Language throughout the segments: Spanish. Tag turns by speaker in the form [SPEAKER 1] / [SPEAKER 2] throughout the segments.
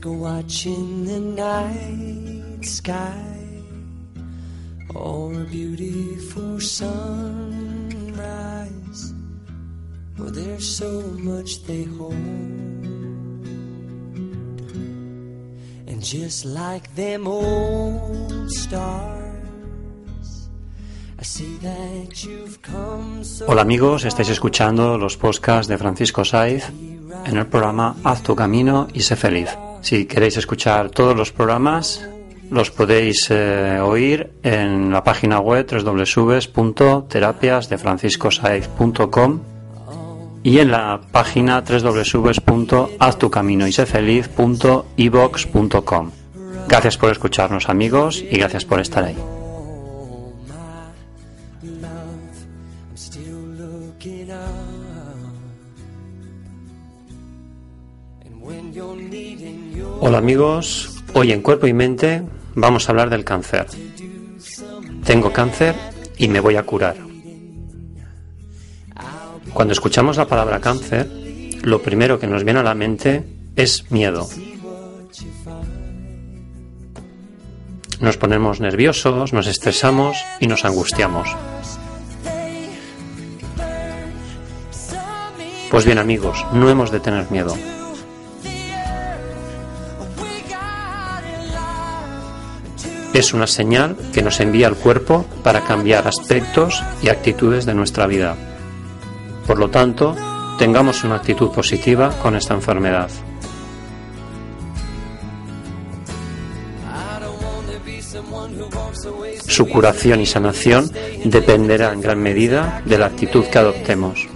[SPEAKER 1] The night sky or beautiful sunrise. There's so much they hold. And just like them old stars,
[SPEAKER 2] Hola amigos, estáis escuchando los podcasts de Francisco Saiz en el programa Haz tu camino y sé feliz. Si queréis escuchar todos los programas, los podéis eh, oír en la página web www.terapiasdefranciscosaiz.com y en la página www.haztucaminoysefeliz.evox.com. Gracias por escucharnos amigos y gracias por estar ahí. Hola amigos, hoy en Cuerpo y Mente vamos a hablar del cáncer. Tengo cáncer y me voy a curar. Cuando escuchamos la palabra cáncer, lo primero que nos viene a la mente es miedo. Nos ponemos nerviosos, nos estresamos y nos angustiamos. Pues bien amigos, no hemos de tener miedo. Es una señal que nos envía el cuerpo para cambiar aspectos y actitudes de nuestra vida. Por lo tanto, tengamos una actitud positiva con esta enfermedad. Su curación y sanación dependerá en gran medida de la actitud que adoptemos.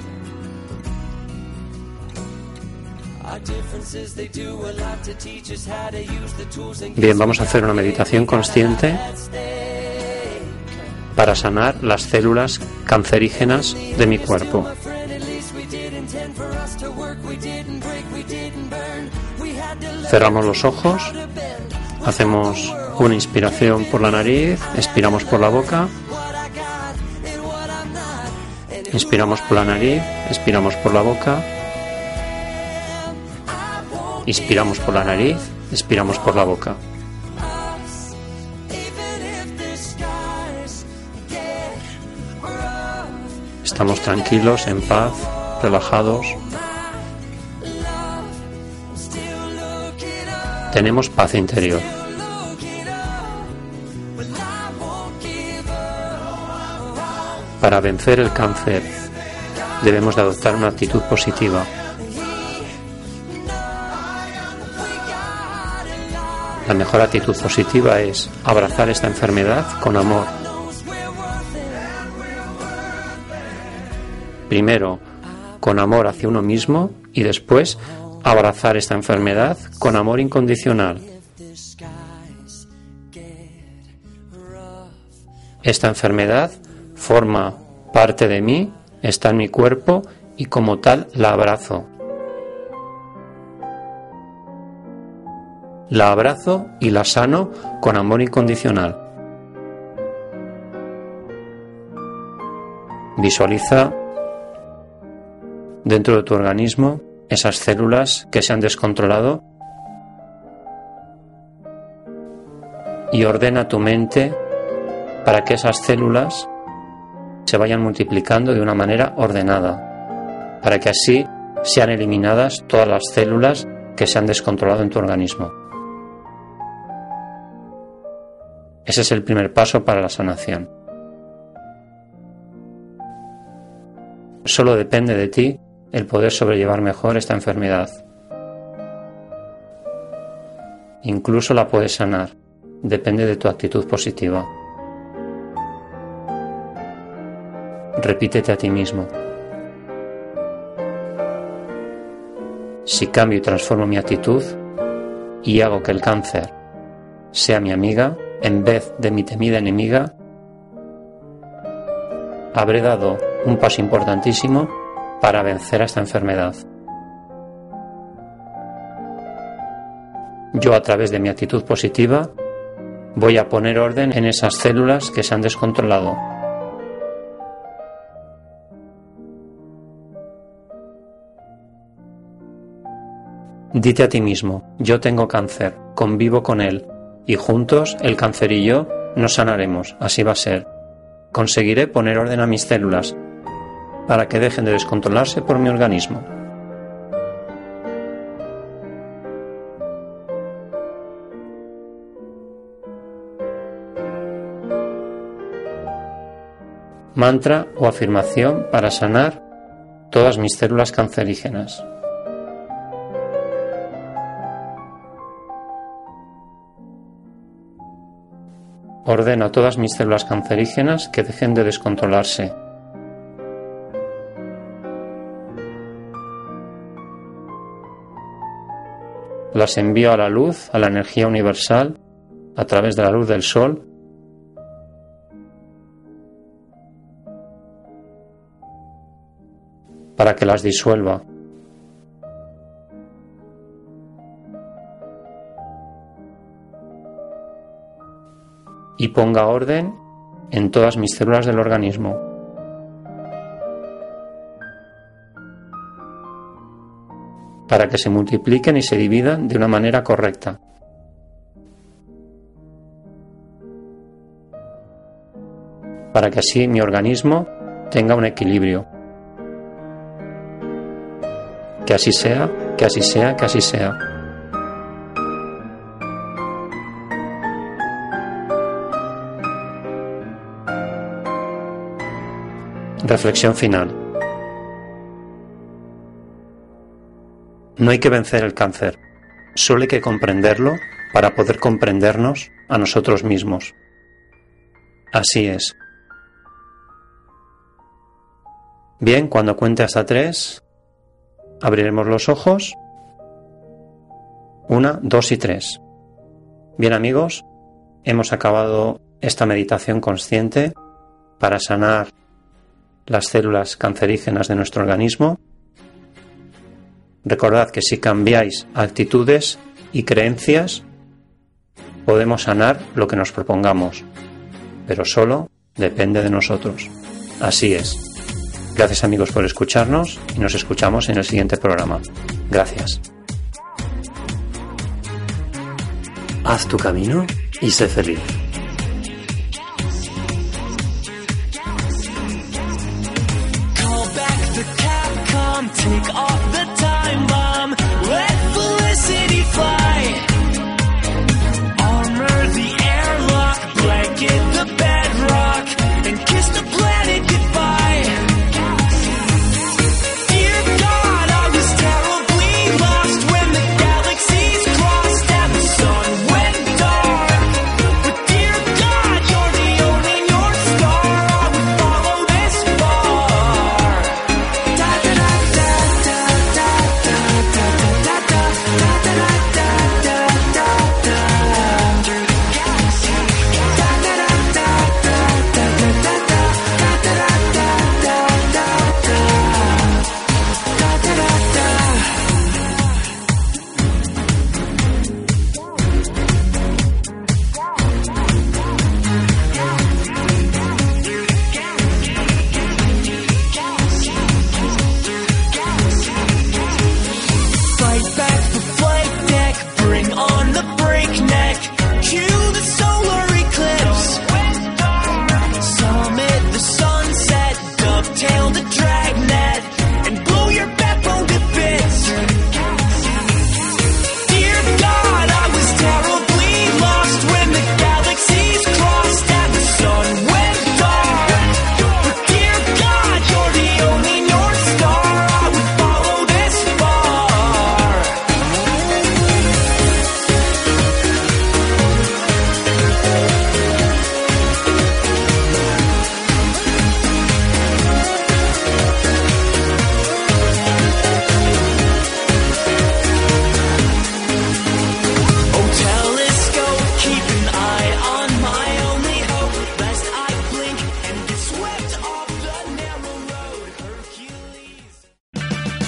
[SPEAKER 2] Bien, vamos a hacer una meditación consciente para sanar las células cancerígenas de mi cuerpo. Cerramos los ojos, hacemos una inspiración por la nariz, expiramos por la boca, inspiramos por la nariz, expiramos por la boca, inspiramos por la nariz, expiramos por la boca. Estamos tranquilos, en paz, relajados. Tenemos paz interior. Para vencer el cáncer debemos de adoptar una actitud positiva. La mejor actitud positiva es abrazar esta enfermedad con amor. Primero, con amor hacia uno mismo y después abrazar esta enfermedad con amor incondicional. Esta enfermedad forma parte de mí, está en mi cuerpo y como tal la abrazo. La abrazo y la sano con amor incondicional. Visualiza dentro de tu organismo esas células que se han descontrolado y ordena tu mente para que esas células se vayan multiplicando de una manera ordenada, para que así sean eliminadas todas las células que se han descontrolado en tu organismo. Ese es el primer paso para la sanación. Solo depende de ti el poder sobrellevar mejor esta enfermedad. Incluso la puedes sanar. Depende de tu actitud positiva. Repítete a ti mismo. Si cambio y transformo mi actitud y hago que el cáncer sea mi amiga en vez de mi temida enemiga, habré dado un paso importantísimo para vencer a esta enfermedad. Yo a través de mi actitud positiva voy a poner orden en esas células que se han descontrolado. Dite a ti mismo, yo tengo cáncer, convivo con él, y juntos, el cáncer y yo, nos sanaremos, así va a ser. Conseguiré poner orden a mis células, para que dejen de descontrolarse por mi organismo. Mantra o afirmación para sanar todas mis células cancerígenas. Ordeno a todas mis células cancerígenas que dejen de descontrolarse. Las envío a la luz, a la energía universal, a través de la luz del sol, para que las disuelva. Y ponga orden en todas mis células del organismo. para que se multipliquen y se dividan de una manera correcta. Para que así mi organismo tenga un equilibrio. Que así sea, que así sea, que así sea. Reflexión final. No hay que vencer el cáncer, solo hay que comprenderlo para poder comprendernos a nosotros mismos. Así es. Bien, cuando cuente hasta tres, abriremos los ojos. Una, dos y tres. Bien amigos, hemos acabado esta meditación consciente para sanar las células cancerígenas de nuestro organismo. Recordad que si cambiáis actitudes y creencias, podemos sanar lo que nos propongamos, pero solo depende de nosotros. Así es. Gracias amigos por escucharnos y nos escuchamos en el siguiente programa. Gracias. Haz tu camino y sé feliz.
[SPEAKER 3] Take off the